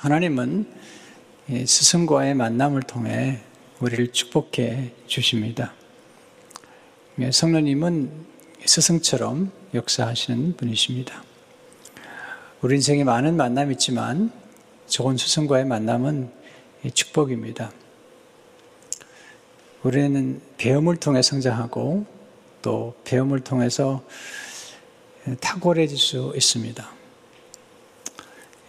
하나님은 스승과의 만남을 통해 우리를 축복해 주십니다. 성령님은 스승처럼 역사하시는 분이십니다. 우리 인생에 많은 만남이 있지만 좋은 스승과의 만남은 축복입니다. 우리는 배움을 통해 성장하고 또 배움을 통해서 탁월해질 수 있습니다.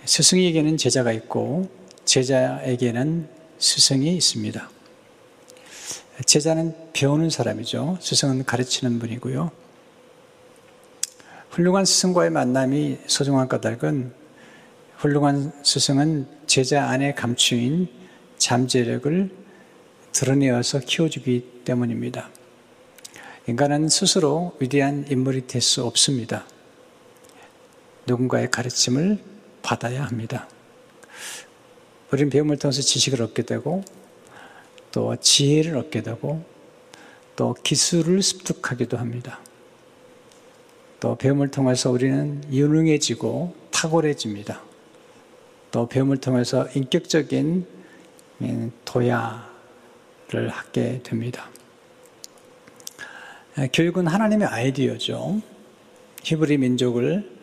스승에게는 제자가 있고 제자에게는 스승이 있습니다. 제자는 배우는 사람이죠. 스승은 가르치는 분이고요. 훌륭한 스승과의 만남이 소중한 까닭은 훌륭한 스승은 제자 안에 감추인 잠재력을 드러내어서 키워주기 때문입니다. 인간은 스스로 위대한 인물이 될 수 없습니다. 누군가의 가르침을 받아야 합니다. 우리는 배움을 통해서 지식을 얻게 되고 또 지혜를 얻게 되고 또 기술을 습득하기도 합니다. 또 배움을 통해서 우리는 유능해지고 탁월해집니다. 또 배움을 통해서 인격적인 도야를 하게 됩니다. 교육은 하나님의 아이디어죠. 히브리 민족을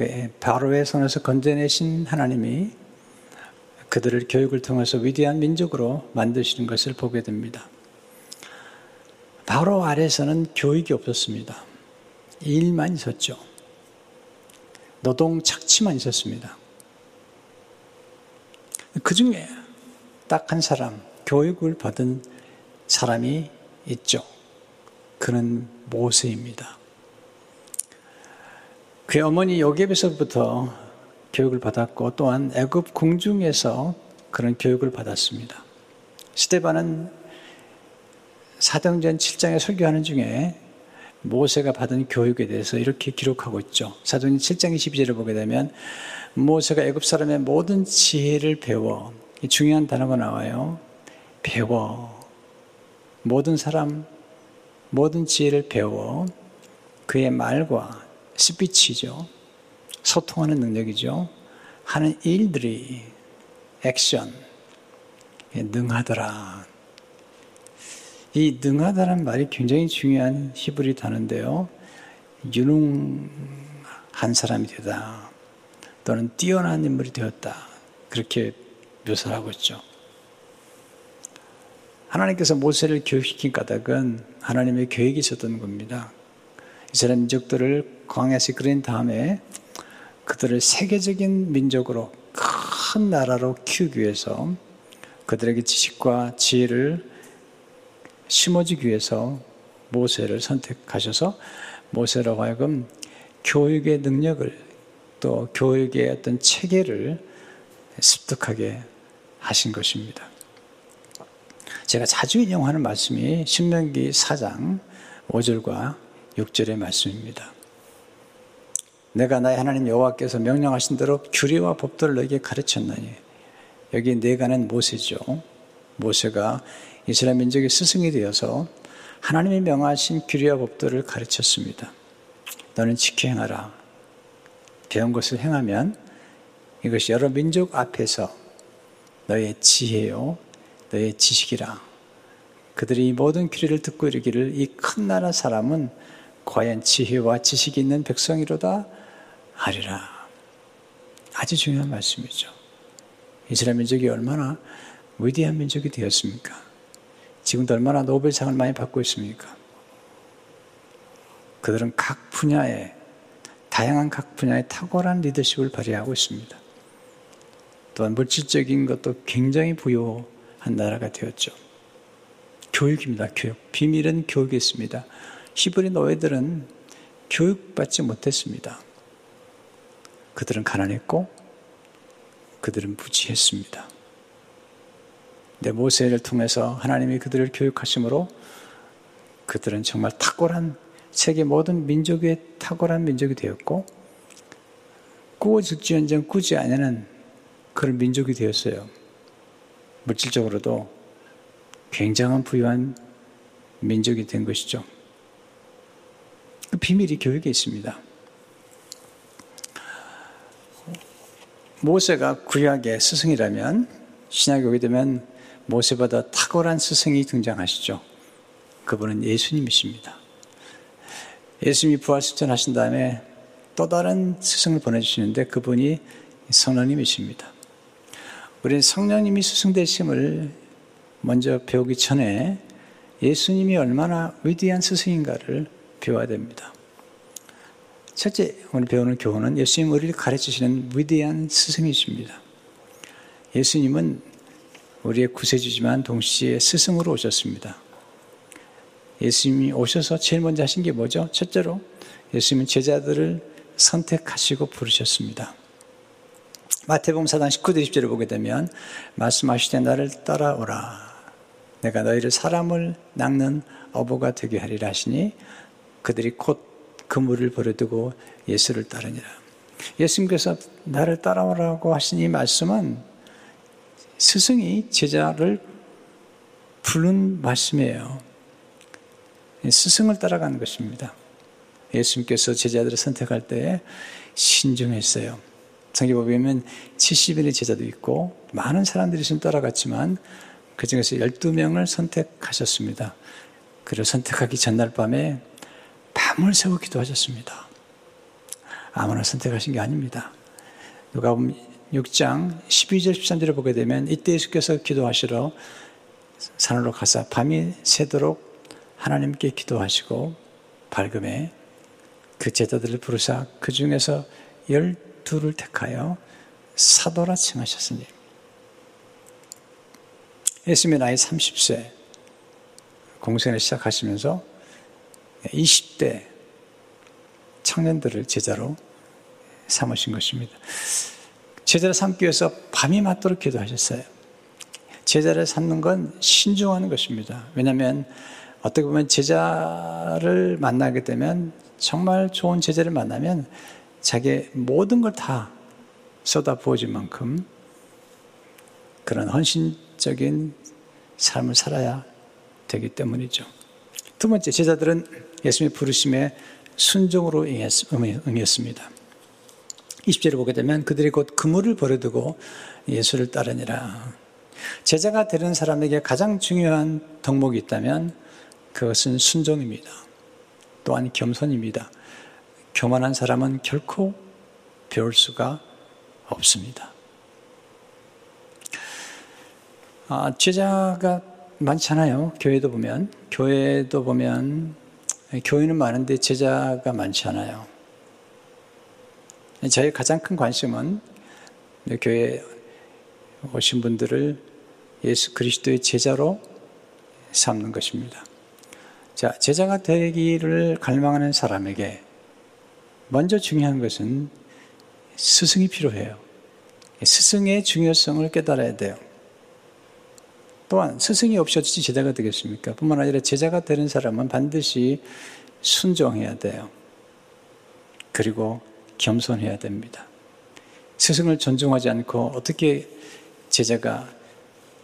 그 바로의 손에서 건져내신 하나님이 그들을 교육을 통해서 위대한 민족으로 만드시는 것을 보게 됩니다. 바로 아래서는 교육이 없었습니다. 일만 있었죠. 노동 착취만 있었습니다. 그 중에 딱 한 사람, 교육을 받은 사람이 있죠. 그는 모세입니다. 그의 어머니 요셉에서부터 교육을 받았고 또한 애굽 궁중에서 그런 교육을 받았습니다. 스테반은 사도전 7장에 설교하는 중에 모세가 받은 교육에 대해서 이렇게 기록하고 있죠. 사도행 7장 22절을 보게 되면 모세가 애굽 사람의 모든 지혜를 배워 중요한 단어가 나와요. 배워 모든 사람 모든 지혜를 배워 그의 말과 스피치죠. 소통하는 능력이죠. 하는 일들이 액션 능하더라. 이 능하다는 말이 굉장히 중요한 히브리 단어인데요. 유능한 사람이 되다. 또는 뛰어난 인물이 되었다. 그렇게 묘사를 하고 있죠. 하나님께서 모세를 교육시킨 까닭은 하나님의 계획이 있었던 겁니다. 이스라엘 민족들을 광야에서 그린 다음에 그들을 세계적인 민족으로 큰 나라로 키우기 위해서 그들에게 지식과 지혜를 심어주기 위해서 모세를 선택하셔서 모세로 하여금 교육의 능력을 또 교육의 어떤 체계를 습득하게 하신 것입니다. 제가 자주 인용하는 말씀이 신명기 4장 5절과 6절의 말씀입니다. 내가 나의 하나님 여호와께서 명령하신 대로 규례와 법도를 너에게 가르쳤나니 여기 내가는 모세죠. 모세가 이스라엘 민족의 스승이 되어서 하나님이 명하신 규례와 법도를 가르쳤습니다. 너는 지켜 행하라. 배운 것을 행하면 이것이 여러 민족 앞에서 너의 지혜요, 너의 지식이라. 그들이 이 모든 규례를 듣고 이르기를 이 큰 나라 사람은 과연 지혜와 지식이 있는 백성이로다 하리라. 아주 중요한 말씀이죠. 이스라엘 민족이 얼마나 위대한 민족이 되었습니까? 지금도 얼마나 노벨상을 많이 받고 있습니까? 그들은 각 분야에 다양한 각 분야의 탁월한 리더십을 발휘하고 있습니다. 또한 물질적인 것도 굉장히 부유한 나라가 되었죠. 교육입니다. 교육. 비밀은 교육에 있습니다. 히브리 노예들은 교육받지 못했습니다. 그들은 가난했고 그들은 부지했습니다. 내 모세를 통해서 하나님이 그들을 교육하심으로 그들은 정말 탁월한 세계 모든 민족의 탁월한 민족이 되었고 꾸어질지언정 꾸지 않는 그런 민족이 되었어요. 물질적으로도 굉장한 부유한 민족이 된 것이죠. 그 비밀이 교육에 있습니다. 모세가 구약의 스승이라면 신약에 오게 되면 모세보다 탁월한 스승이 등장하시죠. 그분은 예수님이십니다. 예수님이 부활식전 하신 다음에 또 다른 스승을 보내주시는데 그분이 성령님이십니다. 우리는 성령님이 스승 되심을 먼저 배우기 전에 예수님이 얼마나 위대한 스승인가를 배워야 됩니다. 첫째, 오늘 배우는 교훈은 예수님 우리를 가르치시는 위대한 스승이십니다. 예수님은 우리의 구세주지만 동시에 스승으로 오셨습니다. 예수님이 오셔서 제일 먼저 하신 게 뭐죠? 첫째로 예수님은 제자들을 선택하시고 부르셨습니다. 마태복음 4장 19절 20절을 보게 되면 말씀하시되 나를 따라오라. 내가 너희를 사람을 낚는 어부가 되게 하리라 하시니 그들이 곧 그물을 버려두고 예수를 따르니라. 예수님께서 나를 따라오라고 하신 이 말씀은 스승이 제자를 부른 말씀이에요. 스승을 따라가는 것입니다. 예수님께서 제자들을 선택할 때 신중했어요. 성경에 보면 70인의 제자도 있고 많은 사람들이 좀 따라갔지만 그 중에서 12명을 선택하셨습니다. 그를 선택하기 전날 밤에 밤을 새고 기도하셨습니다. 아무나 선택하신 게 아닙니다. 누가 보면 6장 12절 13절을 보게 되면 이때 예수께서 기도하시러 산으로 가서 밤이 새도록 하나님께 기도하시고 밝음에 그 제자들을 부르사 그 중에서 열두를 택하여 사도라 칭하셨으니 예수님의 나이 30세 공생을 시작하시면서 20대 청년들을 제자로 삼으신 것입니다. 제자를 삼기 위해서 밤이 맞도록 기도하셨어요. 제자를 삼는 건 신중하는 것입니다. 왜냐하면 어떻게 보면 제자를 만나게 되면 정말 좋은 제자를 만나면 자기의 모든 걸 다 쏟아 부어질 만큼 그런 헌신적인 삶을 살아야 되기 때문이죠. 두 번째, 제자들은 예수님의 부르심에 순종으로 응했습니다. 20절을 보게 되면 그들이 곧 그물을 버려두고 예수를 따르니라. 제자가 되는 사람에게 가장 중요한 덕목이 있다면 그것은 순종입니다. 또한 겸손입니다. 교만한 사람은 결코 배울 수가 없습니다. 아, 제자가 많잖아요. 교회도 보면. 교회도 보면, 교회는 많은데 제자가 많지 않아요. 저희 가장 큰 관심은 교회 오신 분들을 예수 그리스도의 제자로 삼는 것입니다. 자, 제자가 되기를 갈망하는 사람에게 먼저 중요한 것은 스승이 필요해요. 스승의 중요성을 깨달아야 돼요. 또한 스승이 없이 어찌 제자가 되겠습니까? 뿐만 아니라 제자가 되는 사람은 반드시 순종해야 돼요. 그리고 겸손해야 됩니다. 스승을 존중하지 않고 어떻게 제자가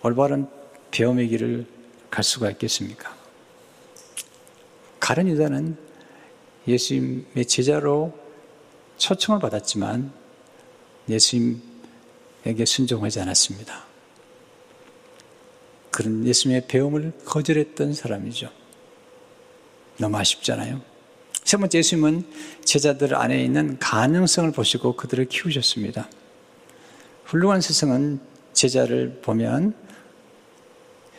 올바른 배움의 길을 갈 수가 있겠습니까? 가른 유다는 예수님의 제자로 초청을 받았지만 예수님에게 순종하지 않았습니다. 그런 예수님의 배움을 거절했던 사람이죠. 너무 아쉽잖아요. 세 번째 예수님은 제자들 안에 있는 가능성을 보시고 그들을 키우셨습니다. 훌륭한 스승은 제자를 보면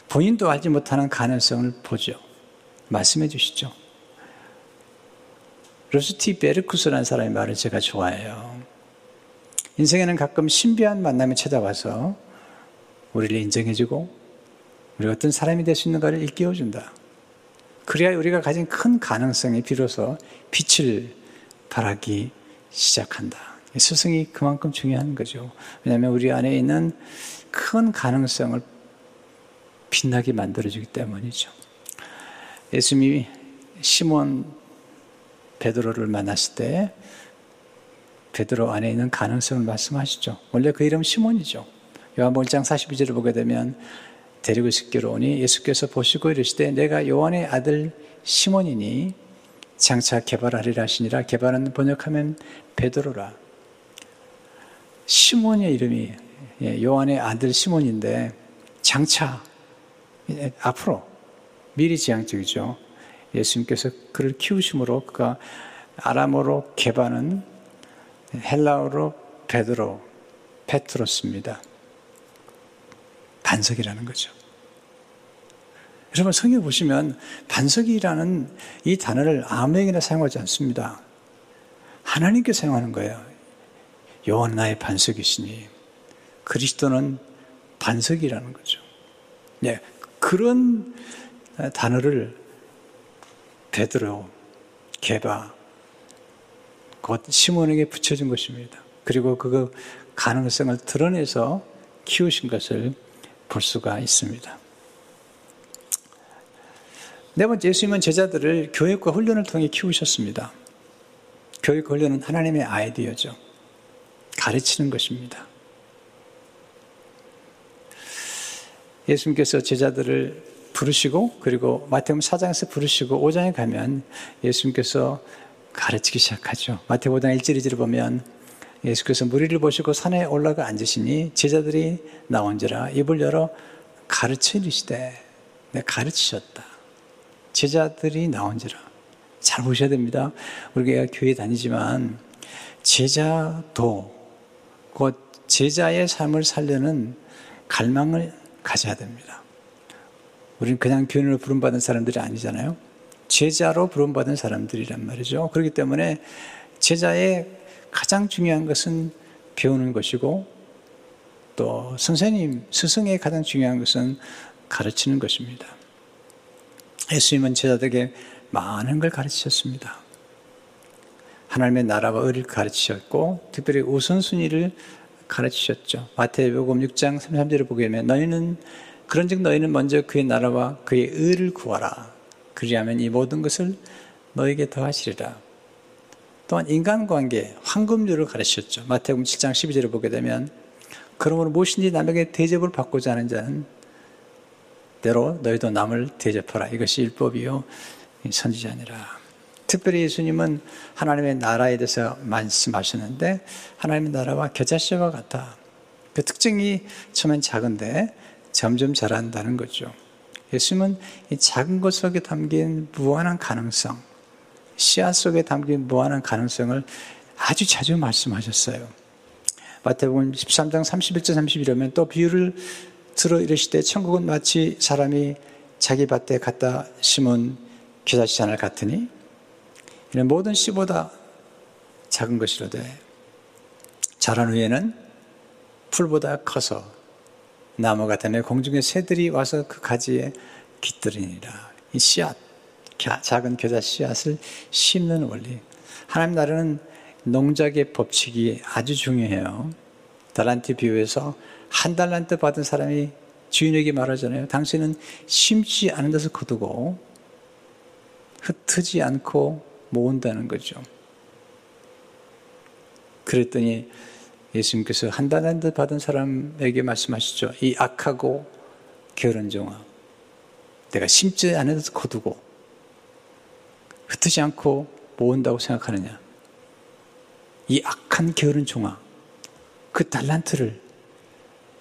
본인도 알지 못하는 가능성을 보죠. 말씀해 주시죠. 로스티 베르쿠스라는 사람의 말을 제가 좋아해요. 인생에는 가끔 신비한 만남이 찾아와서 우리를 인정해주고 우리 어떤 사람이 될 수 있는가를 일깨워준다. 그래야 우리가 가진 큰 가능성이 비로소 빛을 발하기 시작한다. 스승이 그만큼 중요한 거죠. 왜냐하면 우리 안에 있는 큰 가능성을 빛나게 만들어주기 때문이죠. 예수님이 시몬 베드로를 만났을 때 베드로 안에 있는 가능성을 말씀하시죠. 원래 그 이름 시몬이죠. 요한복음 1장 42절을 보게 되면 데리고 싶기로 오니 예수께서 보시고 이르시되 내가 요한의 아들 시몬이니 장차 개발하리라 하시니라 개발은 번역하면 베드로라. 시몬의 이름이 예, 요한의 아들 시몬인데 장차 예, 앞으로 미리 지향적이죠. 예수님께서 그를 키우심으로 그가 아람어로 개바는 헬라어로 베드로 페트로스입니다. 반석이라는 거죠. 여러분 성경 보시면 반석이라는 이 단어를 아무에게나 사용하지 않습니다. 하나님께 사용하는 거예요. 여호와 나의 반석이시니 그리스도는 반석이라는 거죠. 네, 그런 단어를 베드로, 게바, 곧 시몬에게 붙여준 것입니다. 그리고 그 가능성을 드러내서 키우신 것을 볼 수가 있습니다. 네 번째, 예수님은 제자들을 교육과 훈련을 통해 키우셨습니다. 교육 훈련은 하나님의 아이디어죠. 가르치는 것입니다. 예수님께서 제자들을 부르시고 그리고 마태복음 4장에서 부르시고 5장에 가면 예수님께서 가르치기 시작하죠. 마태복음 5장 1절 2절을 보면 예수께서 무리를 보시고 산에 올라가 앉으시니 제자들이 나온지라 입을 열어 가르쳐 이르시되 내 가르치셨다. 제자들이 나온지라. 잘 보셔야 됩니다. 우리가 교회 다니지만 제자도 곧 제자의 삶을 살려는 갈망을 가져야 됩니다. 우리는 그냥 교인으로 부름받은 사람들이 아니잖아요. 제자로 부름받은 사람들이란 말이죠. 그렇기 때문에 제자의 가장 중요한 것은 배우는 것이고 또 선생님, 스승의 가장 중요한 것은 가르치는 것입니다. 예수님은 제자들에게 많은 걸 가르치셨습니다. 하나님의 나라와 의를 가르치셨고 특별히 우선순위를 가르치셨죠. 마태복음 6장 33절을 보게 되면 너희는 그런즉 너희는 먼저 그의 나라와 그의 의를 구하라. 그리하면 이 모든 것을 너에게 더하시리라. 또한 인간관계, 황금률을 가르치셨죠. 마태복음 7장 12절을 보게 되면 그러므로 무엇인지 남에게 대접을 받고자 하는 자는 대로 너희도 남을 대접하라. 이것이 율법이요 선지자니라. 특별히 예수님은 하나님의 나라에 대해서 말씀하셨는데 하나님의 나라와 겨자씨와 같다. 그 특징이 처음엔 작은데 점점 자란다는 거죠. 예수님은 이 작은 것 속에 담긴 무한한 가능성, 씨앗 속에 담긴 무한한 가능성을 아주 자주 말씀하셨어요. 마태복음 13장 31절 31이면 또 비유를 들어 이르시되 천국은 마치 사람이 자기 밭에 갖다 심은 겨자씨 하나 같으니 이는 모든 씨보다 작은 것이로되 자란 후에는 풀보다 커서 나무 같으며 공중의 새들이 와서 그 가지에 깃들이니라. 이 씨앗, 작은 겨자 씨앗을 심는 원리. 하나님 나라는 농작의 법칙이 아주 중요해요. 달란트 비유에서 한 달란트 받은 사람이 주인에게 말하잖아요. 당신은 심지 않은 데서 거두고 흩트지 않고 모은다는 거죠. 그랬더니 예수님께서 한 달란트 받은 사람에게 말씀하시죠. 이 악하고 게으른 종아. 내가 심지 않은 데서 거두고 흩트지 않고 모은다고 생각하느냐. 이 악한 게으른 종아. 그 달란트를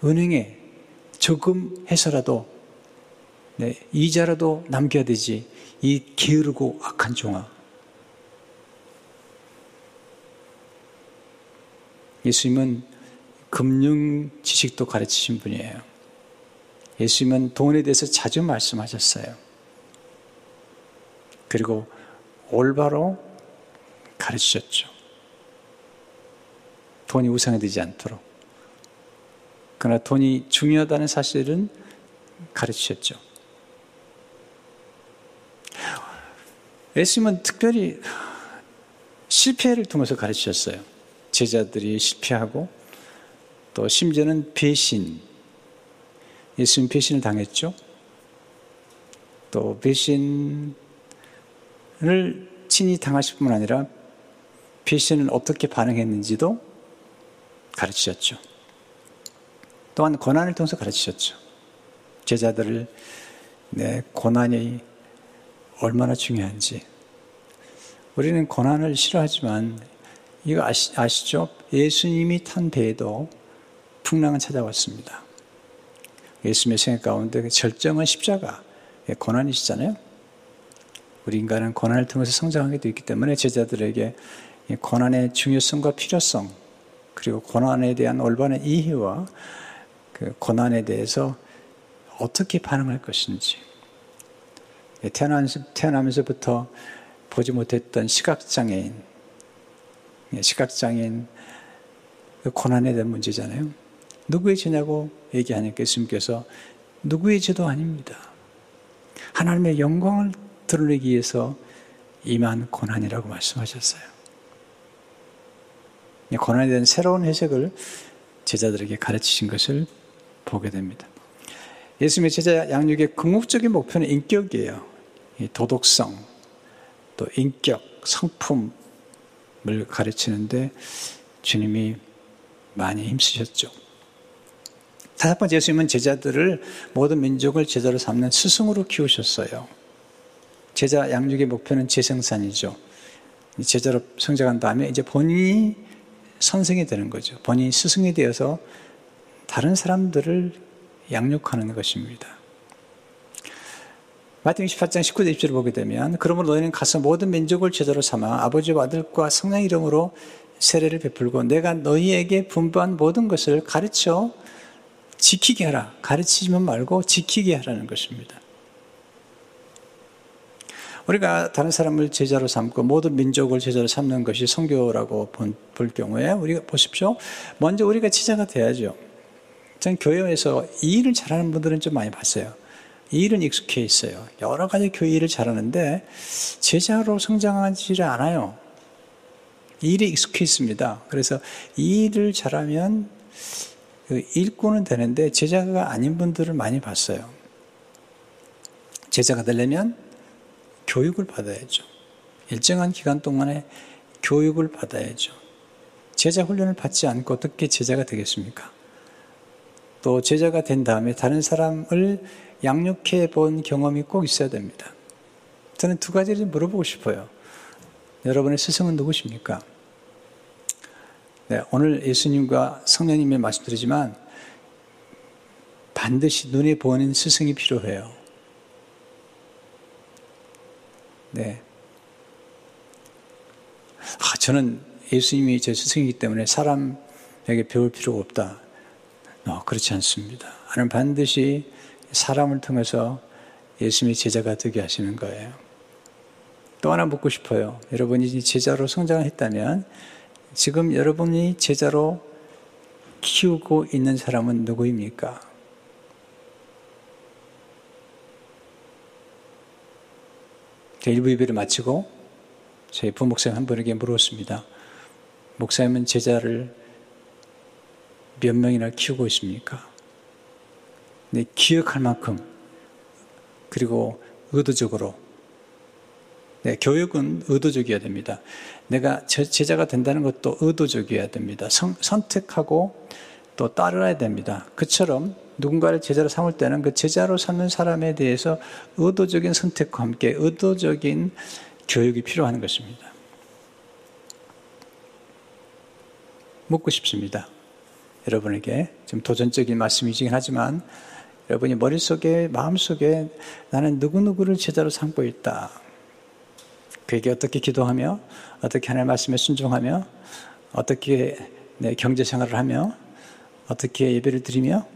은행에 저금해서라도 네, 이자라도 남겨야 되지. 이 게으르고 악한 종아. 예수님은 금융 지식도 가르치신 분이에요. 예수님은 돈에 대해서 자주 말씀하셨어요. 그리고 올바로 가르치셨죠. 돈이 우상이 되지 않도록. 그러나 돈이 중요하다는 사실은 가르치셨죠. 예수님은 특별히 실패를 통해서 가르치셨어요. 제자들이 실패하고 또 심지어는 배신. 예수님 배신을 당했죠. 또 배신 을 친히 당하실 뿐 아니라 배신은 어떻게 반응했는지도 가르치셨죠. 또한 고난을 통해서 가르치셨죠. 제자들을 내 고난이 얼마나 중요한지. 우리는 고난을 싫어하지만 이거 아시, 아시죠? 예수님이 탄 배에도 풍랑은 찾아왔습니다. 예수님의 생애 가운데 그 절정은 십자가, 예, 고난이시잖아요. 우리 인간은 고난을 통해서 성장하게 되어 있기 때문에 제자들에게 고난의 중요성과 필요성, 그리고 고난에 대한 올바른 이해와 그 고난에 대해서 어떻게 반응할 것인지. 예, 태어나면서, 부터 보지 못했던 시각장애인, 예, 시각장애인 그 고난에 대한 문제잖아요. 누구의 죄냐고 얘기하니까 예수님께서 누구의 죄도 아닙니다. 하나님의 영광을 드러내기 위해서 임한 고난이라고 말씀하셨어요. 고난에 대한 새로운 해석을 제자들에게 가르치신 것을 보게 됩니다. 예수님의 제자 양육의 궁극적인 목표는 인격이에요. 도덕성, 또 인격, 성품을 가르치는데 주님이 많이 힘쓰셨죠. 다섯 번째 예수님은 제자들을 모든 민족을 제자로 삼는 스승으로 키우셨어요. 제자 양육의 목표는 재생산이죠. 제자로 성장한 다음에 이제 본인이 선생이 되는 거죠. 본인이 스승이 되어서 다른 사람들을 양육하는 것입니다. 마태복 18장 19절 20절을 보게 되면 그러므로 너희는 가서 모든 민족을 제자로 삼아 아버지와 아들과 성령 이름으로 세례를 베풀고 내가 너희에게 분부한 모든 것을 가르쳐 지키게 하라. 가르치지만 말고 지키게 하라는 것입니다. 우리가 다른 사람을 제자로 삼고 모든 민족을 제자로 삼는 것이 성교라고 볼 경우에 우리가 보십시오. 먼저 우리가 제자가 돼야죠. 전 교회에서 이 일을 잘하는 분들은 좀 많이 봤어요. 이 일은 익숙해 있어요. 여러 가지 교회 일을 잘하는데 제자로 성장하지 않아요. 이 일에 익숙해 있습니다. 그래서 이 일을 잘하면 그 일꾼은 되는데 제자가 아닌 분들을 많이 봤어요. 제자가 되려면 교육을 받아야죠. 일정한 기간 동안에 교육을 받아야죠. 제자 훈련을 받지 않고 어떻게 제자가 되겠습니까? 또 제자가 된 다음에 다른 사람을 양육해 본 경험이 꼭 있어야 됩니다. 저는 두 가지를 물어보고 싶어요. 여러분의 스승은 누구십니까? 네, 오늘 예수님과 성령님의 말씀드리지만 반드시 눈에 보이는 스승이 필요해요. 네. 아, 저는 예수님이 제 스승이기 때문에 사람에게 배울 필요가 없다. 어, 그렇지 않습니다. 하나님 반드시 사람을 통해서 예수님의 제자가 되게 하시는 거예요. 또 하나 묻고 싶어요. 여러분이 제자로 성장을 했다면 지금 여러분이 제자로 키우고 있는 사람은 누구입니까? 일부 예배를 마치고 저희 부목사님 한 분에게 물었습니다. 목사님은 제자를 몇 명이나 키우고 있습니까? 네, 기억할 만큼 그리고 의도적으로 네, 교육은 의도적이어야 됩니다. 내가 제자가 된다는 것도 의도적이어야 됩니다. 성, 선택하고 또 따라야 됩니다. 그처럼 누군가를 제자로 삼을 때는 그 제자로 삼는 사람에 대해서 의도적인 선택과 함께 의도적인 교육이 필요한 것입니다. 묻고 싶습니다. 여러분에게 좀 도전적인 말씀이긴 하지만 여러분이 머릿속에 마음속에 나는 누구누구를 제자로 삼고 있다. 그에게 어떻게 기도하며 어떻게 하나님의 말씀에 순종하며 어떻게 내 경제 생활을 하며 어떻게 예배를 드리며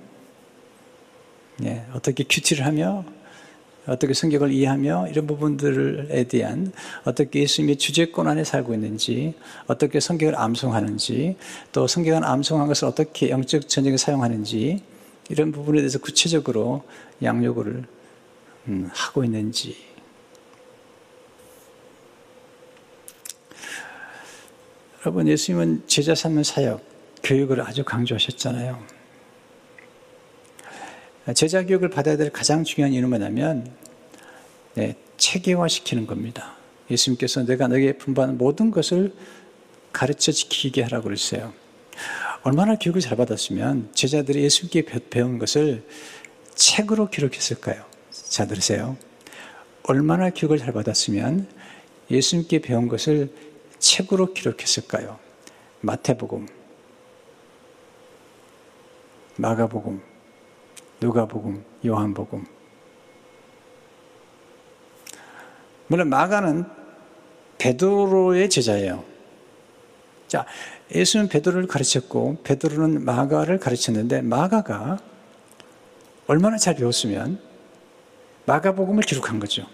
네, 어떻게 큐티를 하며 어떻게 성경을 이해하며 이런 부분들에 대한 어떻게 예수님의 주제권 안에 살고 있는지 어떻게 성경을 암송하는지 또 성경을 암송한 것을 어떻게 영적 전쟁에 사용하는지 이런 부분에 대해서 구체적으로 양육을 음, 하고 있는지. 여러분, 예수님은 제자 삼는 사역, 교육을 아주 강조하셨잖아요. 제자 교육을 받아야 될 가장 중요한 이유는 뭐냐면, 네, 체계화시키는 겁니다. 예수님께서 내가 너에게 분부하는 모든 것을 가르쳐 지키게 하라고 그랬어요. 얼마나 교육을 잘 받았으면 제자들이 예수님께 배운 것을 책으로 기록했을까요? 자, 들으세요. 얼마나 교육을 잘 받았으면 예수님께 배운 것을 책으로 기록했을까요? 마태복음, 마가복음, 누가복음, 요한복음. 물론 마가는 베드로의 제자예요. 자, 예수는 베드로를 가르쳤고 베드로는 마가를 가르쳤는데 마가가 얼마나 잘 배웠으면 마가복음을 기록한 거죠.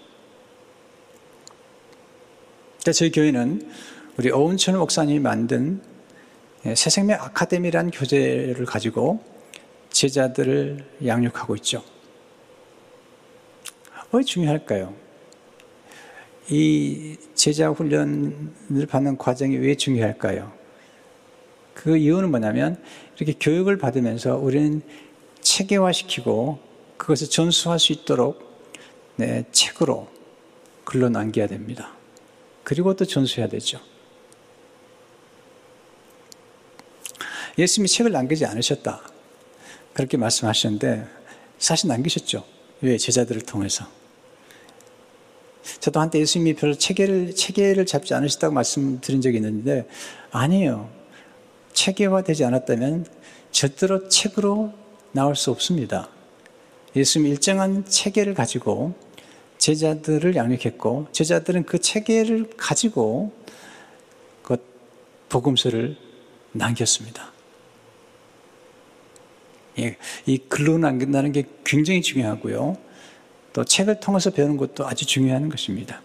자, 저희 교회는 우리 오은천 목사님이 만든 새생명 아카데미라는 교재를 가지고 제자들을 양육하고 있죠. 왜 중요할까요? 이 제자 훈련을 받는 과정이 왜 중요할까요? 그 이유는 뭐냐면 이렇게 교육을 받으면서 우리는 체계화시키고 그것을 전수할 수 있도록 네, 책으로 글로 남겨야 됩니다. 그리고 또 전수해야 되죠. 예수님이 책을 남기지 않으셨다. 그렇게 말씀하셨는데 사실 남기셨죠. 왜? 제자들을 통해서. 저도 한때 예수님이 별로 체계를, 체계를 잡지 않으셨다고 말씀드린 적이 있는데 아니에요. 체계화되지 않았다면 절대로 책으로 나올 수 없습니다. 예수님이 일정한 체계를 가지고 제자들을 양육했고 제자들은 그 체계를 가지고 그 복음서를 남겼습니다. 예, 이 글로 남긴다는 게 굉장히 중요하고요. 또 책을 통해서 배우는 것도 아주 중요한 것입니다.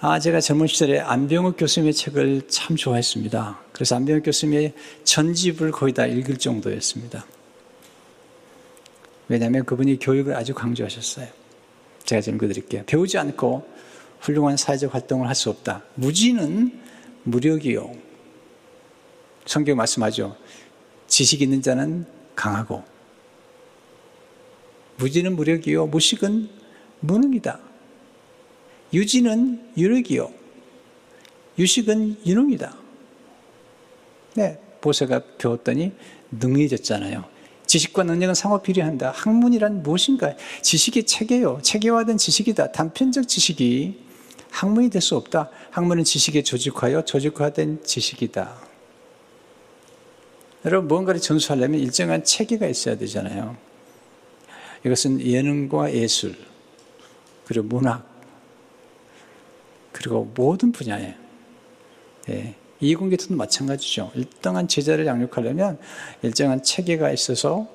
아, 제가 젊은 시절에 안병욱 교수님의 책을 참 좋아했습니다. 그래서 안병욱 교수님의 전집을 거의 다 읽을 정도였습니다. 왜냐하면 그분이 교육을 아주 강조하셨어요. 제가 좀 읽어드릴게요. 배우지 않고 훌륭한 사회적 활동을 할 수 없다. 무지는 무력이요. 성경 말씀하죠. 지식 있는 자는 강하고 무지는 무력이요 무식은 무능이다. 유지는 유력이요 유식은 유능이다. 네, 보세가 배웠더니 능해졌잖아요. 지식과 능력은 상호 필요한다. 학문이란 무엇인가? 지식이 체계요. 체계화된 지식이다. 단편적 지식이 학문이 될 수 없다. 학문은 지식에 조직화요. 조직화된 지식이다. 여러분, 무언가를 전수하려면 일정한 체계가 있어야 되잖아요. 이것은 예능과 예술, 그리고 문학, 그리고 모든 분야에, 예, 이공계도 마찬가지죠. 일정한 제자를 양육하려면 일정한 체계가 있어서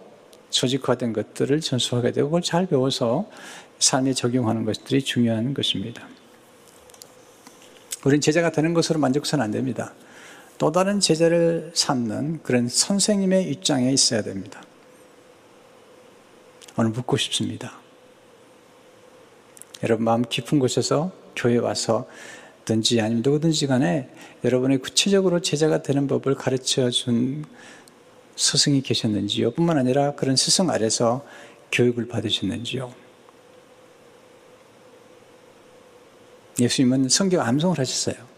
조직화된 것들을 전수하게 되고 그걸 잘 배워서 삶에 적용하는 것들이 중요한 것입니다. 우리는 제자가 되는 것으로 만족해서는 안 됩니다. 또 다른 제자를 삼는 그런 선생님의 입장에 있어야 됩니다. 오늘 묻고 싶습니다. 여러분 마음 깊은 곳에서 교회 와서 든지 아니면 누구든지 간에 여러분이 구체적으로 제자가 되는 법을 가르쳐 준 스승이 계셨는지요? 뿐만 아니라 그런 스승 아래서 교육을 받으셨는지요? 예수님은 성경 암송을 하셨어요.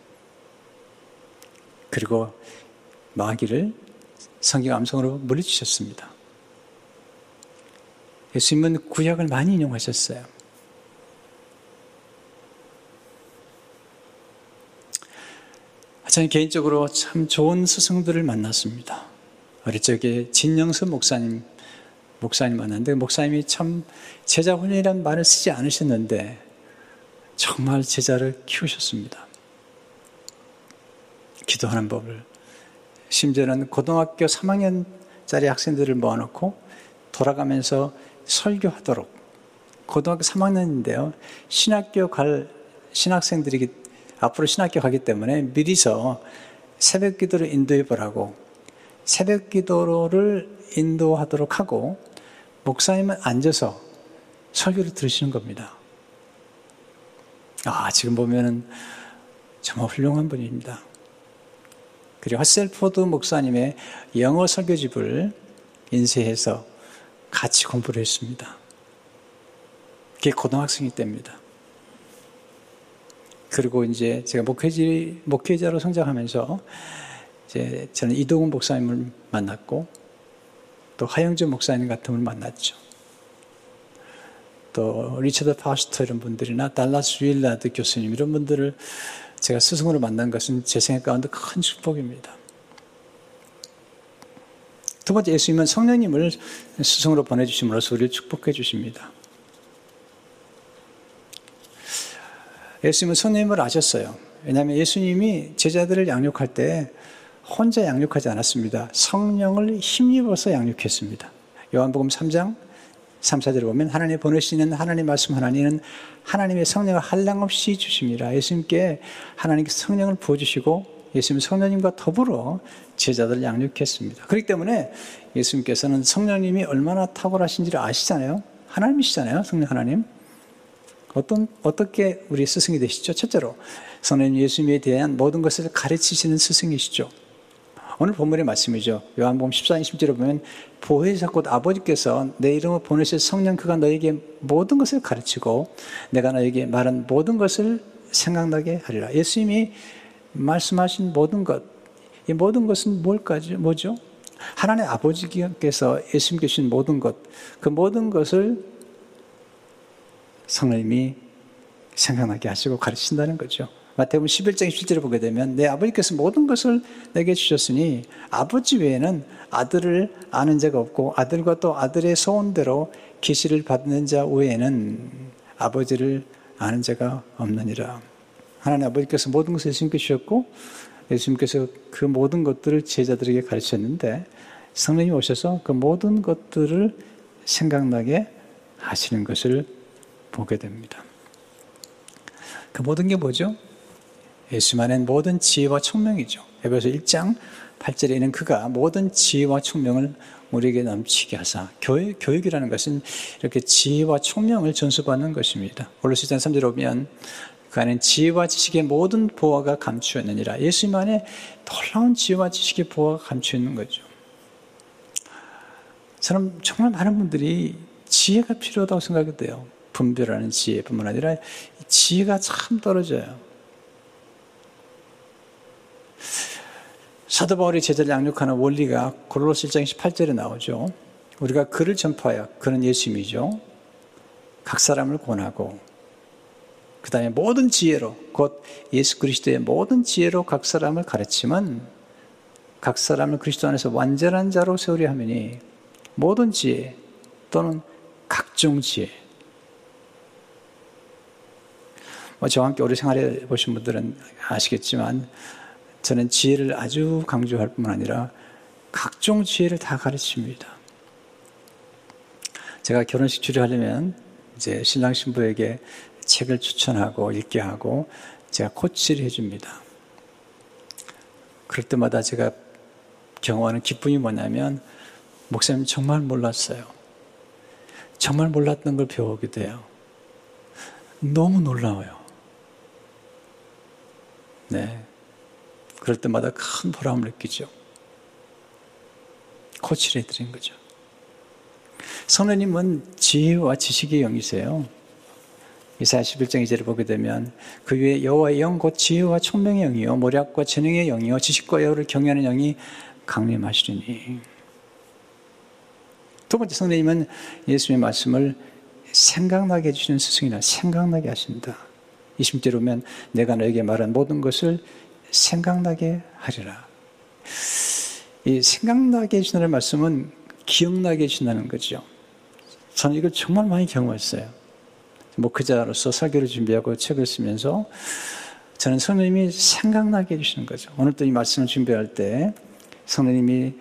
그리고 마귀를 성경 암송으로 물리치셨습니다. 예수님은 구약을 많이 인용하셨어요. 저는 개인적으로 참 좋은 스승들을 만났습니다. 어릴 적에 진영수 목사님, 목사님 만났는데 목사님이 참 제자 훈련이라는 말을 쓰지 않으셨는데 정말 제자를 키우셨습니다. 기도하는 법을. 심지어는 고등학교 3학년짜리 학생들을 모아놓고 돌아가면서 설교하도록. 고등학교 3학년인데요. 신학교 갈 신학생들이 앞으로 신학교 가기 때문에 미리서 새벽 기도를 인도해 보라고 새벽 기도를 인도하도록 하고 목사님은 앉아서 설교를 들으시는 겁니다. 아, 지금 보면은 정말 훌륭한 분입니다. 그리고 핫셀포드 목사님의 영어 설교집을 인쇄해서 같이 공부를 했습니다. 그게 고등학생 때입니다. 그리고 이제 제가 목회지, 목회자로 성장하면서 이제 저는 이동훈 목사님을 만났고 또 하영준 목사님 같은 분을 만났죠. 또 리처드 포스터 이런 분들이나 달라스 윌라드 교수님 이런 분들을 제가 스승으로 만난 것은 제 생각 가운데 큰 축복입니다. 두 번째 예수님은 성령님을 스승으로 보내주심으로서 우리를 축복해 주십니다. 예수님은 성령님을 아셨어요. 왜냐하면 예수님이 제자들을 양육할 때 혼자 양육하지 않았습니다. 성령을 힘입어서 양육했습니다. 요한복음 3장 3, 4절을 보면 하나님 보내시는 하나님 말씀 하나님은 하나님의 성령을 한량없이 주십니다. 예수님께 하나님께 성령을 부어주시고 예수님 성령님과 더불어 제자들을 양육했습니다. 그렇기 때문에 예수님께서는 성령님이 얼마나 탁월하신지를 아시잖아요. 하나님이시잖아요. 성령 하나님. 어떤, 어떻게 우리 스승이 되시죠? 첫째로, 성령님 예수님에 대한 모든 것을 가르치시는 스승이시죠. 오늘 본문의 말씀이죠. 요한복음 14장 10절에 보면 보혜사 곧 아버지께서 내 이름을 보내실 성령 그가 너에게 모든 것을 가르치고 내가 너에게 말한 모든 것을 생각나게 하리라. 예수님이 말씀하신 모든 것, 이 모든 것은 뭘까지, 뭐죠? 하나님 아버지께서 예수님께 주신 모든 것, 그 모든 것을 성령님이 생각나게 하시고 가르친다는 거죠. 마태복음 11장 17절을 보게 되면 내 아버지께서 모든 것을 내게 주셨으니 아버지 외에는 아들을 아는 자가 없고 아들과 또 아들의 소원대로 계시를 받는 자 외에는 아버지를 아는 자가 없느니라. 하나님 아버지께서 모든 것을 예수님께 주셨고 예수님께서 그 모든 것들을 제자들에게 가르쳤는데 성령이 오셔서 그 모든 것들을 생각나게 하시는 것을 보게 됩니다. 그 모든 게 뭐죠? 예수만의 모든 지혜와 총명이죠. 에베소 1장 8절에는 그가 모든 지혜와 총명을 우리에게 넘치게 하사 교육, 교육이라는 것은 이렇게 지혜와 총명을 전수받는 것입니다. 골로시장 3절 보면 그 안에 지혜와 지식의 모든 보화가 감추었느니라. 예수님 안에 놀라운 지혜와 지식의 보화가 감추 있는 거죠. 저는 정말 많은 분들이 지혜가 필요하다고 생각이 돼요. 분별하는 지혜뿐만 아니라 지혜가 참 떨어져요. 사도 바울이 제자를 양육하는 원리가 골로새 1장 18절에 나오죠. 우리가 그를 전파하여 그는 예수님이죠. 각 사람을 권하고 그 다음에 모든 지혜로 곧 예수 그리스도의 모든 지혜로 각 사람을 가르치면 각 사람을 그리스도 안에서 완전한 자로 세우려 하면이 모든 지혜 또는 각종 지혜 뭐 저와 함께 오래 생활해 보신 분들은 아시겠지만 저는 지혜를 아주 강조할 뿐만 아니라 각종 지혜를 다 가르칩니다. 제가 결혼식 주례하려면 이제 신랑 신부에게 책을 추천하고 읽게 하고 제가 코치를 해줍니다. 그럴 때마다 제가 경험하는 기쁨이 뭐냐면 목사님 정말 몰랐어요. 정말 몰랐던 걸 배우게 돼요. 너무 놀라워요. 네. 그럴 때마다 큰 보람을 느끼죠. 코치를 해드린 거죠. 선우님은 지혜와 지식의 영이세요. 이사야 11장 2절을 보게 되면 그 위에 여호와의 영 곧 지혜와 총명의 영이요 모략과 재능의 영이요 지식과 여호를 경외하는 영이 강림하시리니 두 번째 성령님은 예수님의 말씀을 생각나게 해주시는 스승이나 생각나게 하신다. 20절 오면 내가 너에게 말한 모든 것을 생각나게 하리라. 이 생각나게 해주는 말씀은 기억나게 해준다는 거죠. 저는 이걸 정말 많이 경험했어요. 목회자로서 설교를 준비하고 책을 쓰면서 저는 성령님이 생각나게 해주시는 거죠. 오늘 또이 말씀을 준비할 때 성령님이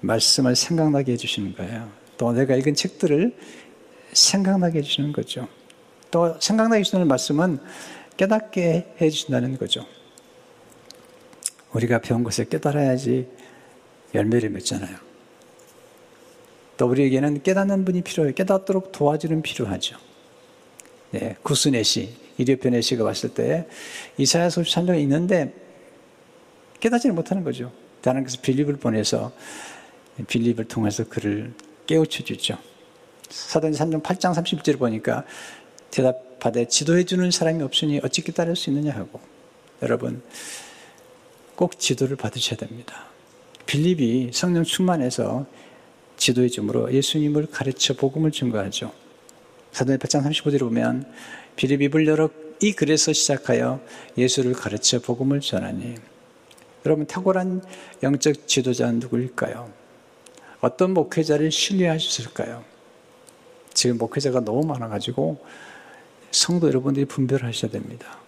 말씀을 생각나게 해주시는 거예요. 또 내가 읽은 책들을 생각나게 해주시는 거죠. 또 생각나게 해주시는 말씀은 깨닫게 해주신다는 거죠. 우리가 배운 것을 깨달아야지 열매를 맺잖아요. 또 우리에게는 깨닫는 분이 필요해요. 깨닫도록 도와주는 필요하죠. 네, 구스네시, 이리오표 네시가 왔을 때 이사야서 53장에 있는데 깨닫지를 못하는 거죠. 하나님께서 빌립을 보내서 빌립을 통해서 그를 깨우쳐 주죠. 사도행 3장 8장 30절을 보니까 대답하되 지도해 주는 사람이 없으니 어찌 깨달을 수 있느냐 하고 여러분 꼭 지도를 받으셔야 됩니다. 빌립이 성령 충만해서 지도해 줌으로 예수님을 가르쳐 복음을 증거하죠. 사도행 8장 35절에 보면 비립 입을 열어 이 글에서 시작하여 예수를 가르쳐 복음을 전하니 여러분 탁월한 영적 지도자는 누구일까요? 어떤 목회자를 신뢰하셨을까요? 지금 목회자가 너무 많아가지고 성도 여러분들이 분별하셔야 됩니다.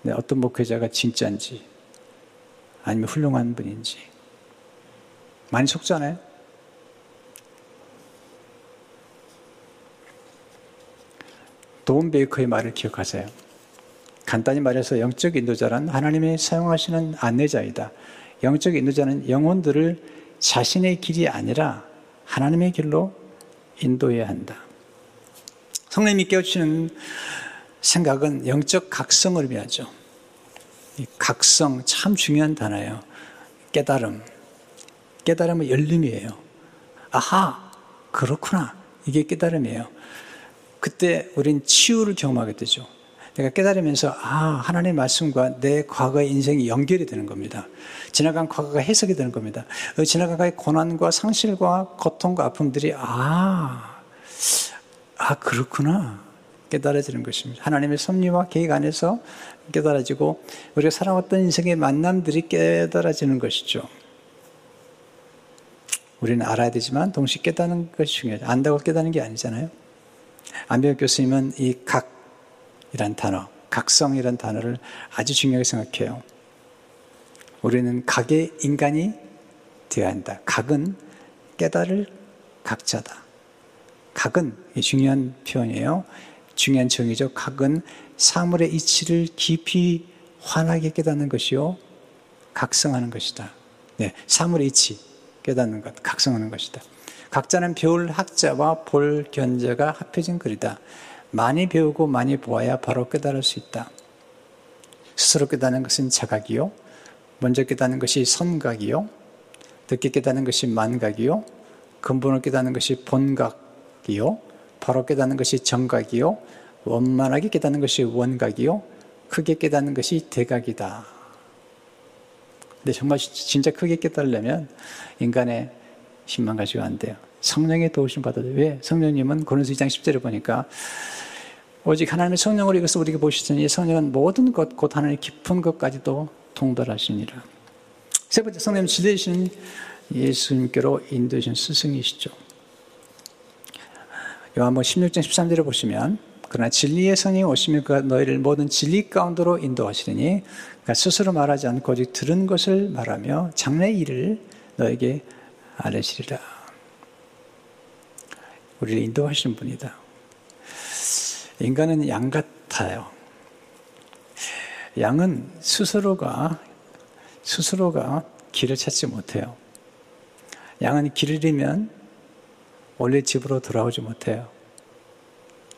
네, 어떤 목회자가 진짜인지 아니면 훌륭한 분인지 많이 속잖아요. 돈 베이커의 말을 기억하세요. 간단히 말해서 영적 인도자란 하나님이 사용하시는 안내자이다. 영적 인도자는 영혼들을 자신의 길이 아니라 하나님의 길로 인도해야 한다. 성령님이 깨우치는 생각은 영적 각성을 의미하죠. 각성 참 중요한 단어예요. 깨달음. 깨달음은 열림이에요. 아하, 그렇구나. 이게 깨달음이에요. 그때 우린 치유를 경험하게 되죠. 내가 깨달으면서 아 하나님의 말씀과 내 과거의 인생이 연결이 되는 겁니다. 지나간 과거가 해석이 되는 겁니다. 그 지나간 과거의 고난과 상실과 고통과 아픔들이 아, 아 그렇구나 깨달아지는 것입니다. 하나님의 섭리와 계획 안에서 깨달아지고 우리가 살아왔던 인생의 만남들이 깨달아지는 것이죠. 우리는 알아야 되지만 동시에 깨닫는 것이 중요하죠. 안다고 깨닫는 게 아니잖아요. 안병혁 교수님은 이 각이란 단어, 각성이란 단어를 아주 중요하게 생각해요. 우리는 각의 인간이 되어야 한다. 각은 깨달을 각자다. 각은 중요한 표현이에요. 중요한 정의죠. 각은 사물의 이치를 깊이 환하게 깨닫는 것이요. 각성하는 것이다. 네, 사물의 이치 깨닫는 것, 각성하는 것이다. 각자는 배울 학자와 볼 견자가 합해진 글이다. 많이 배우고 많이 보아야 바로 깨달을 수 있다. 스스로 깨닫는 것은 자각이요. 먼저 깨닫는 것이 선각이요. 듣게 깨닫는 것이 만각이요. 근본을 깨닫는 것이 본각이요. 바로 깨닫는 것이 정각이요. 원만하게 깨닫는 것이 원각이요. 크게 깨닫는 것이 대각이다. 근데 정말 진짜 크게 깨달으려면 인간의 힘만 가지고 안 돼요. 성령의 도우심 받아야. 왜? 성령님은 고린서 2장 10절에 보니까 오직 하나님의 성령으로 이것을 우리에게 보시더니 성령은 모든 것, 곧 하나님의 깊은 것까지도 통달하시니라. 세 번째 성령님 지대시는 예수님께로 인도하신 스승이시죠. 요한복 16장 13절에 보시면 그러나 진리의 성이 오시면 그 너희를 모든 진리 가운데로 인도하시리니 그러니까 스스로 말하지 않고 오직 들은 것을 말하며 장래 일을 너에게 알으시리라. 우리를 인도하시는 분이다. 인간은 양 같아요. 양은 스스로가 스스로가 길을 찾지 못해요. 양은 길을 잃으면 원래 집으로 돌아오지 못해요.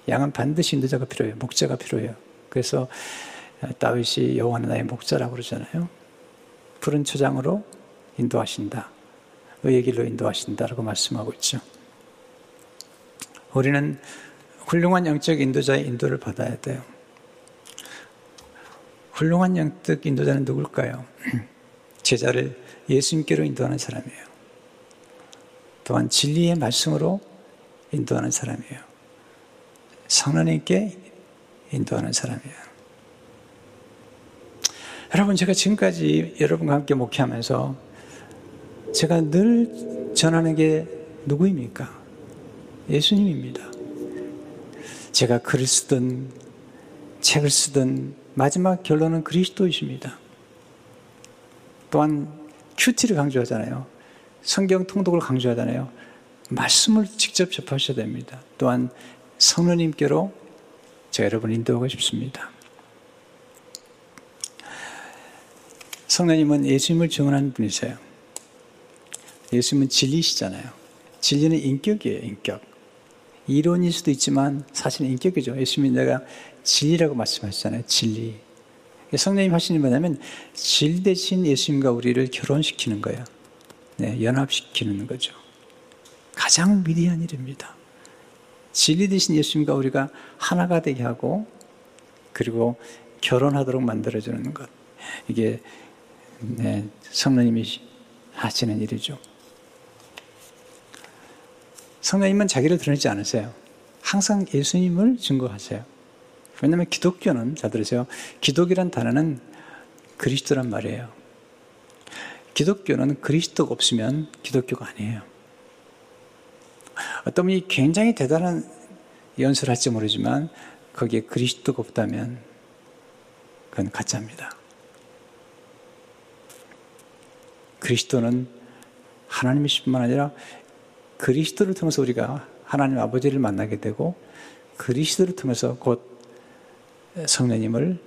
양은 반드시 인도자가 필요해요. 목자가 필요해요. 그래서 다윗이 여호와는 나의 목자라고 그러잖아요. 푸른 초장으로 인도하신다. 의의 길로 인도하신다라고 말씀하고 있죠. 우리는 훌륭한 영적 인도자의 인도를 받아야 돼요. 훌륭한 영적 인도자는 누굴까요? 제자를 예수님께로 인도하는 사람이에요. 또한 진리의 말씀으로 인도하는 사람이에요. 성령님께 인도하는 사람이에요. 여러분, 제가 지금까지 여러분과 함께 목회하면서 제가 늘 전하는 게 누구입니까? 예수님입니다. 제가 글을 쓰든 책을 쓰든 마지막 결론은 그리스도이십니다. 또한 큐티를 강조하잖아요. 성경 통독을 강조하잖아요. 말씀을 직접 접하셔야 됩니다. 또한 성령님께로 제가 여러분 인도하고 싶습니다. 성령님은 예수님을 증언하는 분이세요. 예수님은 진리시잖아요. 진리는 인격이에요, 인격. 이론일 수도 있지만 사실은 인격이죠. 예수님이 내가 진리라고 말씀하셨잖아요. 진리. 성령님 하시는 뭐냐면 진 대신 예수님과 우리를 결혼시키는 거예요. 네, 연합시키는 거죠. 가장 위대한 일입니다. 진리 대신 예수님과 우리가 하나가 되게 하고 그리고 결혼하도록 만들어주는 것. 이게 네, 성령님이 하시는 일이죠. 성령님은 자기를 드러내지 않으세요. 항상 예수님을 증거하세요. 왜냐하면 기독교는 자 들으세요. 기독이란 단어는 그리스도란 말이에요. 기독교는 그리스도가 없으면 기독교가 아니에요. 어떤 분이 굉장히 대단한 연설을 할지 모르지만 거기에 그리스도가 없다면 그건 가짜입니다. 그리스도는 하나님이십뿐만 아니라 그리스도를 통해서 우리가 하나님 아버지를 만나게 되고 그리스도를 통해서 곧 성령님을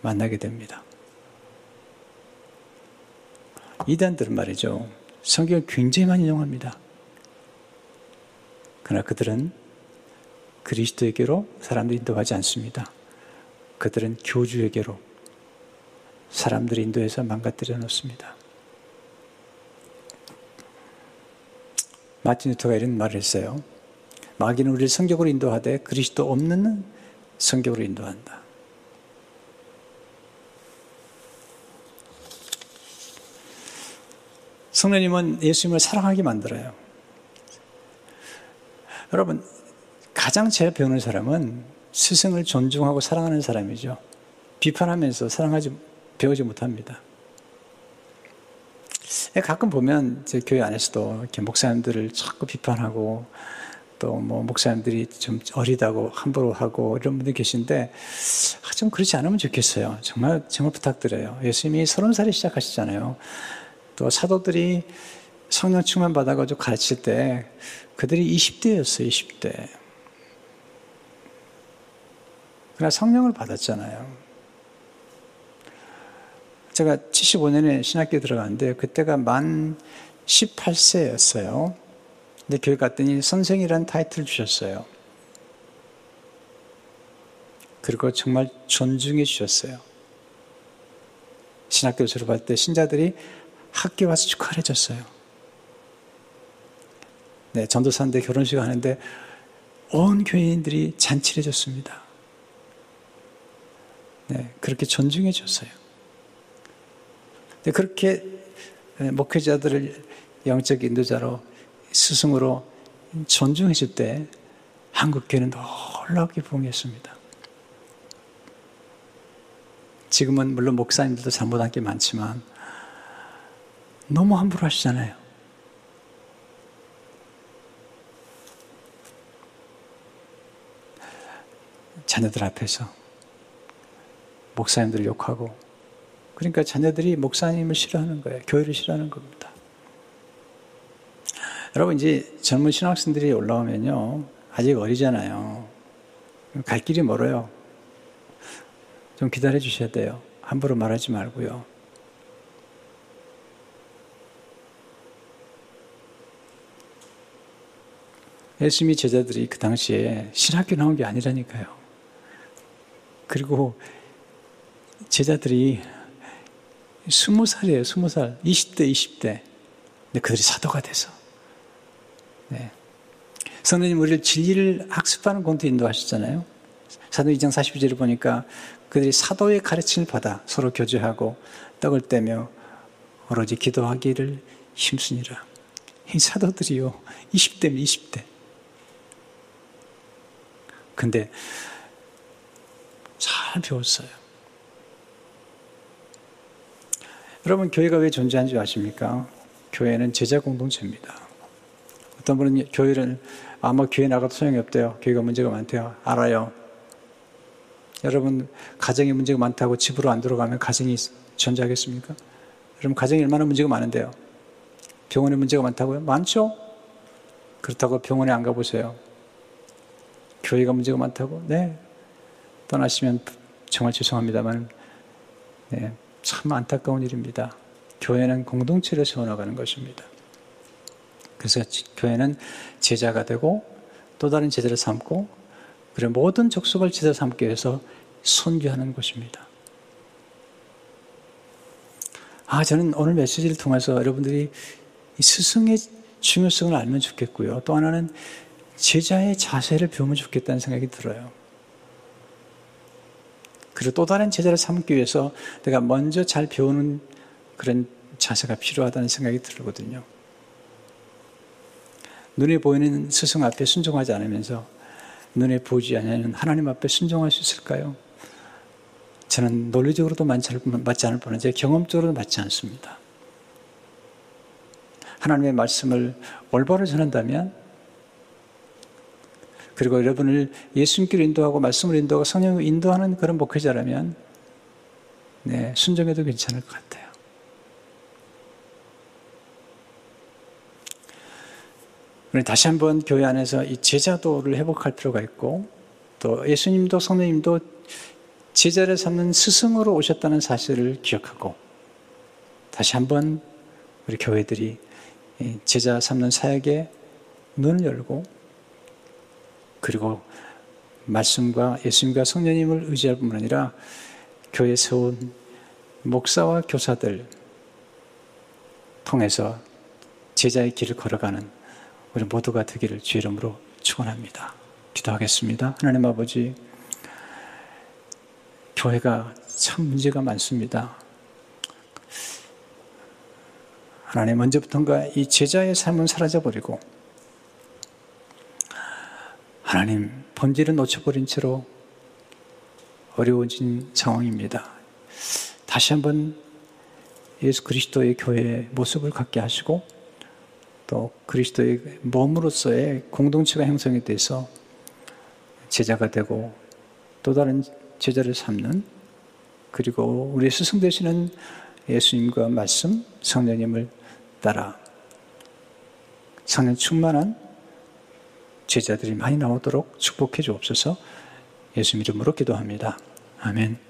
만나게 됩니다. 이단들은 말이죠. 성경을 굉장히 많이 이용합니다. 그러나 그들은 그리스도에게로 사람들이 인도하지 않습니다. 그들은 교주에게로 사람들이 인도해서 망가뜨려 놓습니다. 마틴 루터가 이런 말을 했어요. 마귀는 우리를 성격으로 인도하되 그리스도 없는 성격으로 인도한다. 성령님은 예수님을 사랑하게 만들어요. 여러분, 가장 제일 배우는 사람은 스승을 존중하고 사랑하는 사람이죠. 비판하면서 사랑하지, 배우지 못합니다. 예, 가끔 보면 제 교회 안에서도 이렇게 목사님들을 자꾸 비판하고 또 뭐 목사님들이 좀 어리다고 함부로 하고 이런 분들 계신데 아, 좀 그렇지 않으면 좋겠어요. 정말 정말 부탁드려요. 예수님이 서른 살에 시작하시잖아요. 또 사도들이 성령 충만 받아가지고 가르칠 때 그들이 20대였어요. 20대. 그러나 성령을 받았잖아요. 제가 75년에 신학교에 들어갔는데 그때가 만 18세였어요. 근데 교회 갔더니 선생이라는 타이틀을 주셨어요. 그리고 정말 존중해 주셨어요. 신학교 졸업할 때 신자들이 학교 와서 축하를 해줬어요. 네, 전도사인데 결혼식 하는데 온 교인들이 잔치를 해줬습니다. 네, 그렇게 존중해 줬어요. 그렇게 목회자들을 영적 인도자로 스승으로 존중해 줄 때 한국교회는 놀랍게 부흥했습니다. 지금은 물론 목사님들도 잘못한 게 많지만 너무 함부로 하시잖아요. 자녀들 앞에서 목사님들 욕하고 그러니까 자녀들이 목사님을 싫어하는 거예요. 교회를 싫어하는 겁니다. 여러분, 이제 젊은 신학생들이 올라오면요. 아직 어리잖아요. 갈 길이 멀어요. 좀 기다려 주셔야 돼요. 함부로 말하지 말고요. 예수님이 제자들이 그 당시에 신학교 나온 게 아니라니까요. 그리고 제자들이 스무 살이에요, 스무 살. 20대, 20대. 근데 그들이 사도가 돼서. 네. 성도님 우리를 진리를 학습하는 공도 인도하셨잖아요. 사도 2장 42절을 보니까 그들이 사도의 가르침을 받아 서로 교제하고 떡을 떼며 오로지 기도하기를 힘쓰니라. 이 사도들이요. 20대면 20대. 근데 잘 배웠어요. 여러분, 교회가 왜 존재하는지 아십니까? 교회는 제자 공동체입니다. 어떤 분은 교회를, 아마 교회 나가도 소용이 없대요. 교회가 문제가 많대요. 알아요. 여러분, 가정에 문제가 많다고 집으로 안 들어가면 가정이 존재하겠습니까? 여러분, 가정에 얼마나 문제가 많은데요. 병원에 문제가 많다고요? 많죠? 그렇다고 병원에 안 가보세요. 교회가 문제가 많다고? 네. 떠나시면 정말 죄송합니다만, 네. 참 안타까운 일입니다. 교회는 공동체를 세워나가는 것입니다. 그래서 교회는 제자가 되고 또 다른 제자를 삼고 그리고 모든 족속을 제자 삼기 위해서 선교하는 것입니다. 아, 저는 오늘 메시지를 통해서 여러분들이 스승의 중요성을 알면 좋겠고요. 또 하나는 제자의 자세를 배우면 좋겠다는 생각이 들어요. 그리고 또 다른 제자를 삼기 위해서 내가 먼저 잘 배우는 그런 자세가 필요하다는 생각이 들거든요. 눈에 보이는 스승 앞에 순종하지 않으면서 눈에 보지 않는 하나님 앞에 순종할 수 있을까요? 저는 논리적으로도 맞지 않을 뿐, 제 경험적으로도 맞지 않습니다. 하나님의 말씀을 올바로 전한다면 그리고 여러분을 예수님께로 인도하고 말씀을 인도하고 성령을 인도하는 그런 목회자라면 네, 순종해도 괜찮을 것 같아요. 우리 다시 한번 교회 안에서 이 제자도를 회복할 필요가 있고 또 예수님도 성령님도 제자를 삼는 스승으로 오셨다는 사실을 기억하고 다시 한번 우리 교회들이 제자 삼는 사역에 눈을 열고 그리고 말씀과 예수님과 성령님을 의지할 뿐만 아니라 교회 세운 목사와 교사들 통해서 제자의 길을 걸어가는 우리 모두가 되기를 주 이름으로 축원합니다. 기도하겠습니다. 하나님 아버지, 교회가 참 문제가 많습니다. 하나님 언제부턴가 이 제자의 삶은 사라져버리고 하나님 본질을 놓쳐버린 채로 어려워진 상황입니다. 다시 한번 예수 그리스도의 교회의 모습을 갖게 하시고 또 그리스도의 몸으로서의 공동체가 형성이 돼서 제자가 되고 또 다른 제자를 삼는 그리고 우리 스승 되시는 예수님과 말씀, 성령님을 따라 성령 충만한 제자들이 많이 나오도록 축복해 주옵소서 예수 이름으로 기도합니다. 아멘.